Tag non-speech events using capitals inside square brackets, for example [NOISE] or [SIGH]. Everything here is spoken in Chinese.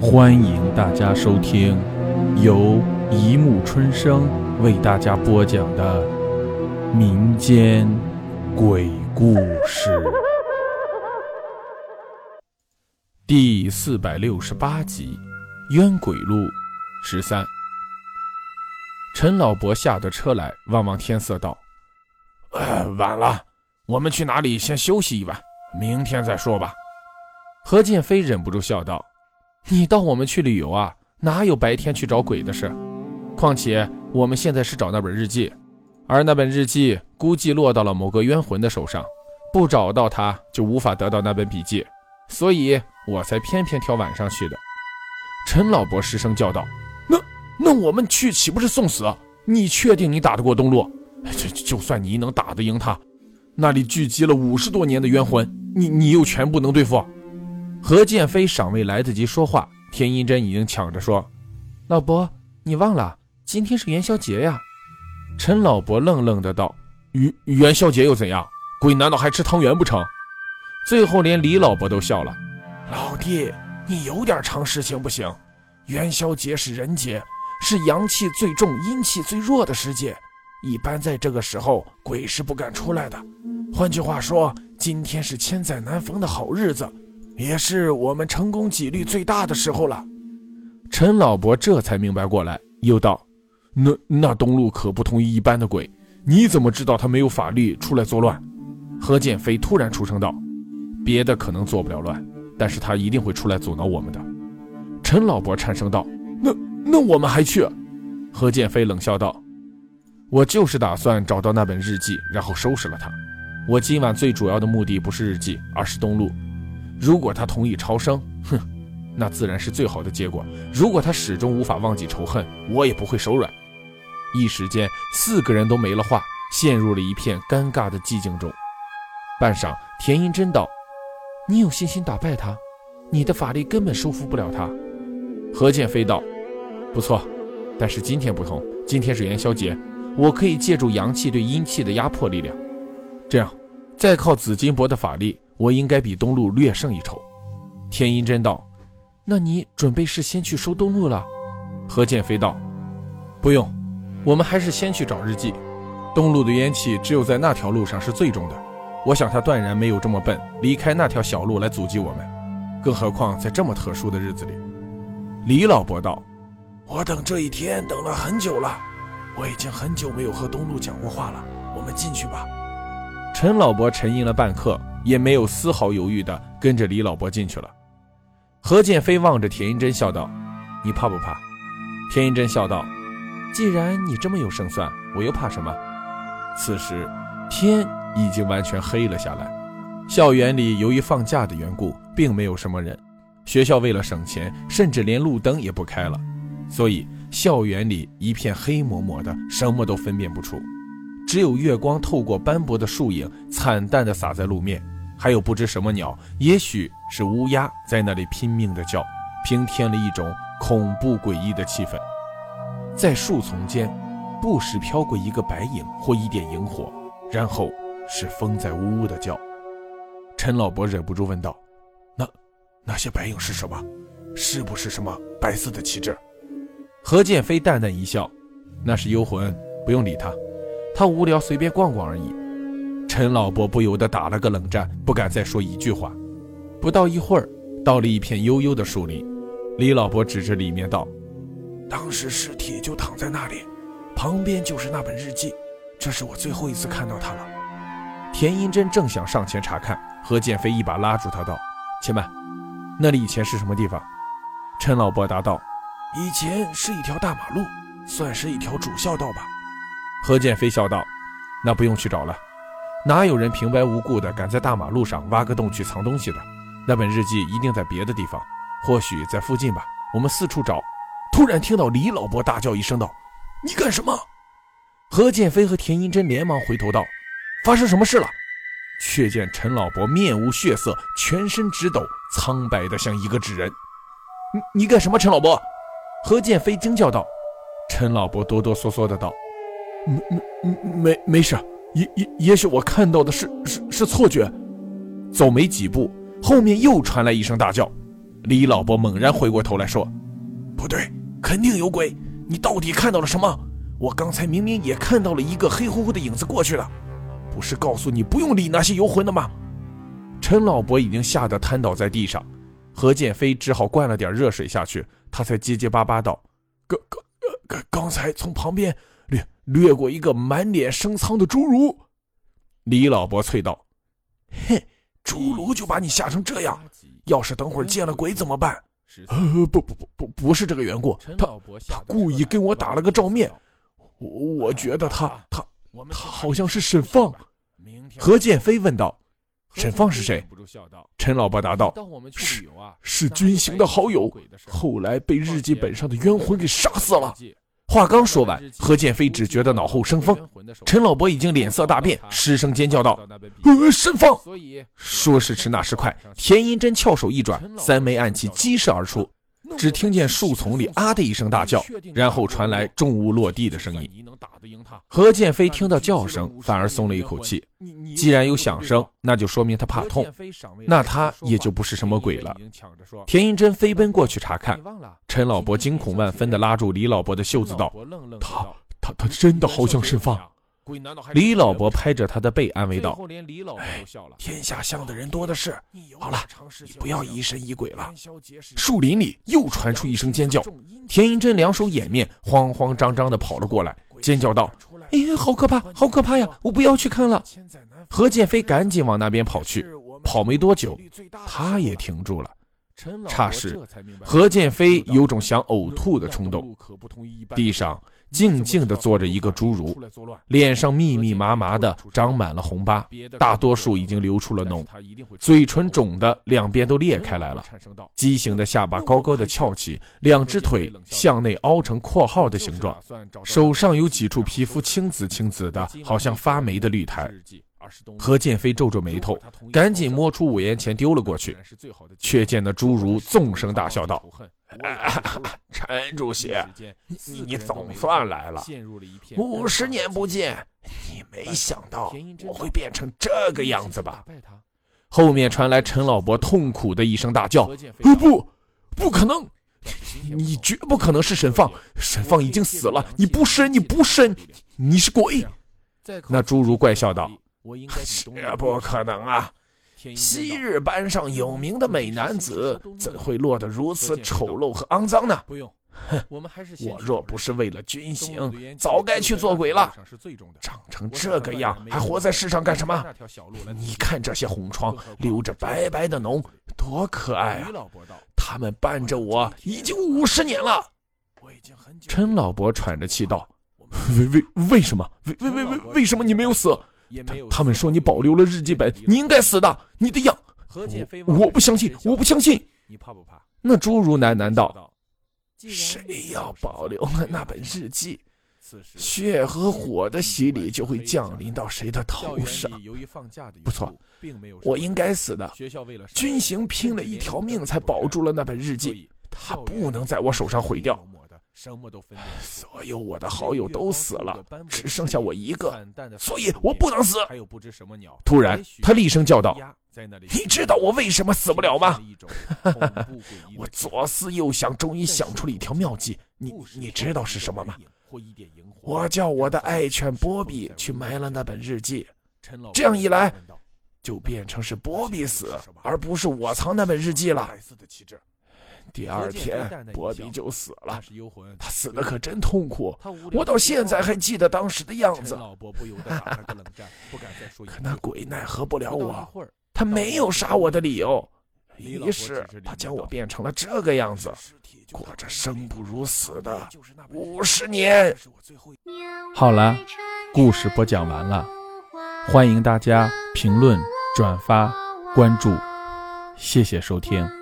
欢迎大家收听由一木春生为大家播讲的民间鬼故事第四百六十八集《冤鬼路》十三。陈老伯下得车来，望望天色，道：“呃，晚了，我们去哪里先休息一晚，明天再说吧。”何建飞忍不住笑道：“你当我们去旅游啊？哪有白天去找鬼的事？况且我们现在是找那本日记，而那本日记估计落到了某个冤魂的手上，不找到他就无法得到那本笔记，所以我才偏偏挑晚上去的。”陈老伯失声叫道：“那那我们去岂不是送死？你确定你打得过东路？就就算你能打得赢他，那里聚集了五十多年的冤魂，你你又全部能对付？”何建飞尚未来得及说话，田英珍已经抢着说：“老伯，你忘了今天是元宵节呀？”陈老伯愣愣的道：“元元宵节又怎样？鬼难道还吃汤圆不成？”最后连李老伯都笑了：“老弟，你有点常识行不行？元宵节是人节，是阳气最重、阴气最弱的时节，一般在这个时候鬼是不敢出来的。换句话说，今天是千载难逢的好日子。”也是我们成功几率最大的时候了。陈老伯这才明白过来，又道：“那那东路可不同于一般的鬼，你怎么知道他没有法力出来作乱？”何建飞突然出声道：“别的可能做不了乱，但是他一定会出来阻挠我们的。”陈老伯颤声道：“那那我们还去？”何建飞冷笑道：“我就是打算找到那本日记，然后收拾了他。我今晚最主要的目的不是日记，而是东路。”如果他同意超生，哼，那自然是最好的结果。如果他始终无法忘记仇恨，我也不会手软。一时间，四个人都没了话，陷入了一片尴尬的寂静中。半晌，田英珍道：“你有信心打败他？你的法力根本收服不了他。”何剑飞道：“不错，但是今天不同，今天是元宵节，我可以借助阳气对阴气的压迫力量。这样，再靠紫金箔的法力。”我应该比东路略胜一筹。天音真道：“那你准备是先去收东路了？”何建飞道：“不用，我们还是先去找日记。东路的烟气只有在那条路上是最重的。我想他断然没有这么笨，离开那条小路来阻击我们。更何况在这么特殊的日子里。”李老伯道：“我等这一天等了很久了，我已经很久没有和东路讲过话了。我们进去吧。”陈老伯沉吟了半刻。也没有丝毫犹豫地跟着李老伯进去了。何建飞望着田英珍笑道：“你怕不怕？”田英珍笑道：“既然你这么有胜算，我又怕什么？”此时天已经完全黑了下来。校园里由于放假的缘故，并没有什么人。学校为了省钱，甚至连路灯也不开了，所以校园里一片黑蒙蒙的，什么都分辨不出，只有月光透过斑驳的树影，惨淡地洒在路面。还有不知什么鸟，也许是乌鸦，在那里拼命的叫，平添了一种恐怖诡异的气氛。在树丛间，不时飘过一个白影或一点萤火，然后是风在呜呜的叫。陈老伯忍不住问道：“那那些白影是什么？是不是什么白色的旗帜？”何建飞淡淡一笑：“那是幽魂，不用理他，他无聊，随便逛逛而已。”陈老伯不由得打了个冷战，不敢再说一句话。不到一会儿，到了一片幽幽的树林，李老伯指着里面道：“当时尸体就躺在那里，旁边就是那本日记，这是我最后一次看到他了。”田英珍正想上前查看，何建飞一把拉住他道：“且慢，那里以前是什么地方？”陈老伯答道：“以前是一条大马路，算是一条主校道吧。”何建飞笑道：“那不用去找了。”哪有人平白无故的敢在大马路上挖个洞去藏东西的？那本日记一定在别的地方，或许在附近吧。我们四处找。突然听到李老伯大叫一声道：“你干什么？”何建飞和田英珍连忙回头道：“发生什么事了？”却见陈老伯面无血色，全身直抖，苍白的像一个纸人。“你你干什么？”陈老伯，何建飞惊叫道。陈老伯哆哆嗦嗦的道：“没没没没事。”也也也许我看到的是是是错觉。走没几步，后面又传来一声大叫：“李老伯猛然回过头来说：“不对，肯定有鬼！你到底看到了什么？我刚才明明也看到了一个黑乎乎的影子过去了，不是告诉你不用理那些游魂的吗？”陈老伯已经吓得瘫倒在地上，何建飞只好灌了点热水下去，他才结结巴巴道：“刚刚刚刚才从旁边掠掠过一个满脸生苍的侏儒。”李老伯啐道：“哼，侏儒就把你吓成这样，要是等会儿见了鬼怎么办？”“呃，不不不不，不是这个缘故，他他故意跟我打了个照面，我我觉得他他他好像是沈放。”何剑飞问道。沈放是谁？陈老伯答道：“是是军行的好友，后来被日记本上的冤魂给杀死了。”话刚说完，何剑飞只觉得脑后生风，陈老伯已经脸色大变，失声尖叫道：“呃，生风！”说时迟，那时快，田银针翘首一转，三枚暗器激射而出。只听见树丛里啊的一声大叫，然后传来重物落地的声音。何建飞听到叫声，反而松了一口气。既然有响声，那就说明他怕痛，那他也就不是什么鬼了。田银珍飞奔过去查看，陈老伯惊恐万分地拉住李老伯的袖子道：“他他他真的好像是放。”李老伯拍着他的背安慰道：“哎，天下像的人多的是。好了，你不要疑神疑鬼了。”树林里又传出一声尖叫，田银珍两手掩面，慌慌张张地跑了过来，尖叫道：“哎呀，好可怕，好可怕呀！我不要去看了。”何建飞赶紧往那边跑去，跑没多久，他也停住了。差时，何建飞有种想呕吐的冲动。地上。静静地坐着一个侏儒，脸上密密麻麻的长满了红疤，大多数已经流出了脓，嘴唇肿的两边都裂开来了，畸形的下巴高高的翘起，两只腿向内凹成括号的形状，手上有几处皮肤青紫青紫的，好像发霉的绿苔。何建飞皱皱眉头，赶紧摸出五元钱丢了过去，却见那侏儒纵声大笑道。[LAUGHS] 陈主席，你总算来了。五十年不见，你没想到我会变成这个样子吧？后面传来陈老伯痛苦的一声大叫：“不，不可能！你绝不可能是沈放，沈放已经死了。你不是，你不是，你是鬼！”那侏儒怪笑道：“这不可能啊！”昔日班上有名的美男子，怎会落得如此丑陋和肮脏呢？不用，哼，我若不是为了军行，早该去做鬼了。长成这个样，还活在世上干什么？你看这些红疮，流着白白的脓，多可爱啊！他们伴着我已经五十年了。陈老伯喘着气道：“为为为什么？为为为为为什么你没有死？”他们说你保留了日记本，你应该死的。你的样，我我不相信，我不相信。你怕不怕？那侏儒喃喃道：“谁要保留了那本日记，血和火的洗礼就会降临到谁的头上。不错，我应该死的。军行拼了一条命才保住了那本日记，他不能在我手上毁掉。”什么都分所有我的好友都死了，只剩下我一个，所以我不能死。突然，他厉声叫道：“你知道我为什么死不了吗？” [LAUGHS] 我左思右想，终于想出了一条妙计。你你知道是什么吗？我叫我的爱犬波比去埋了那本日记，这样一来，就变成是波比死，而不是我藏那本日记了。第二天，波比就死了。他死的可真痛苦，我到现在还记得当时的样子。可那鬼奈何不了我，他没有杀我的理由。于是他将我变成了这个样子，过着生不如死的五十年。好了，故事播讲完了，欢迎大家评论、转发、关注，谢谢收听。